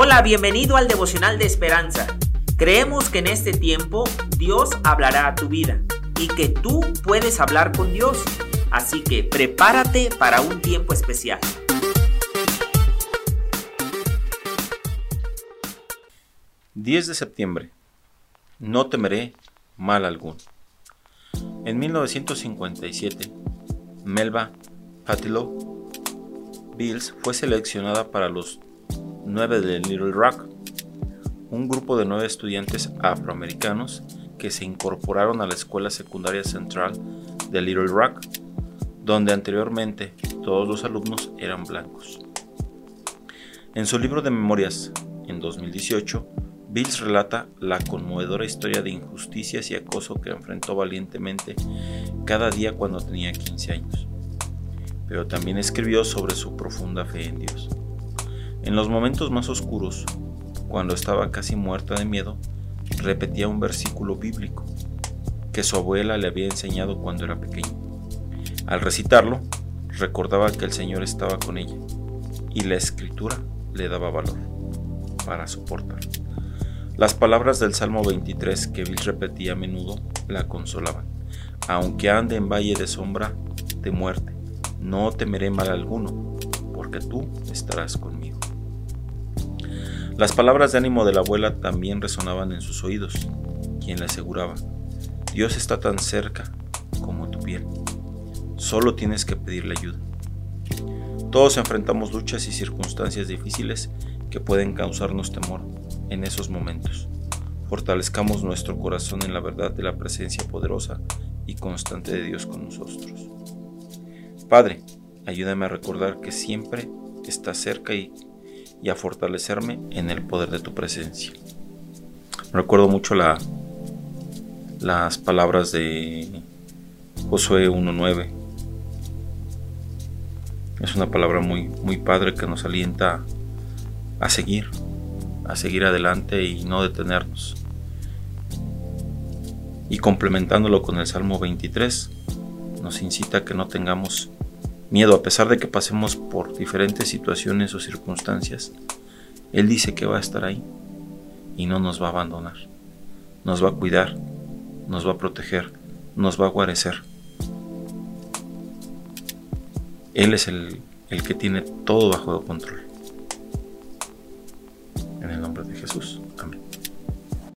Hola, bienvenido al devocional de esperanza. Creemos que en este tiempo Dios hablará a tu vida y que tú puedes hablar con Dios. Así que prepárate para un tiempo especial. ...10 de septiembre... ...no temeré mal alguno... ...en 1957... ...Melba Patilow... Bills fue seleccionada para los 9 de Little Rock, un grupo de nueve estudiantes afroamericanos que se incorporaron a la escuela secundaria central de Little Rock, donde anteriormente todos los alumnos eran blancos. En su libro de memorias, en 2018, Bills relata la conmovedora historia de injusticias y acoso que enfrentó valientemente cada día cuando tenía 15 años, pero también escribió sobre su profunda fe en Dios. En los momentos más oscuros, cuando estaba casi muerta de miedo, repetía un versículo bíblico que su abuela le había enseñado cuando era pequeño. Al recitarlo, recordaba que el Señor estaba con ella y la escritura le daba valor para soportar. Las palabras del Salmo 23 que Bill repetía a menudo la consolaban. Aunque ande en valle de sombra de muerte, no temeré mal alguno, porque tú estarás conmigo. Las palabras de ánimo de la abuela también resonaban en sus oídos, quien le aseguraba, Dios está tan cerca como tu piel, solo tienes que pedirle ayuda. Todos enfrentamos luchas y circunstancias difíciles que pueden causarnos temor en esos momentos. Fortalezcamos nuestro corazón en la verdad de la presencia poderosa y constante de Dios con nosotros. Padre, ayúdame a recordar que siempre está cerca y y a fortalecerme en el poder de tu presencia. Recuerdo mucho la, las palabras de Josué 1.9. Es una palabra muy, muy padre que nos alienta a seguir, a seguir adelante y no detenernos. Y complementándolo con el Salmo 23, nos incita a que no tengamos miedo a pesar de que pasemos por diferentes situaciones o circunstancias. Él dice que va a estar ahí y no nos va a abandonar. Nos va a cuidar, nos va a proteger, nos va a guarecer. Él es el, el que tiene todo bajo control. En el nombre de Jesús.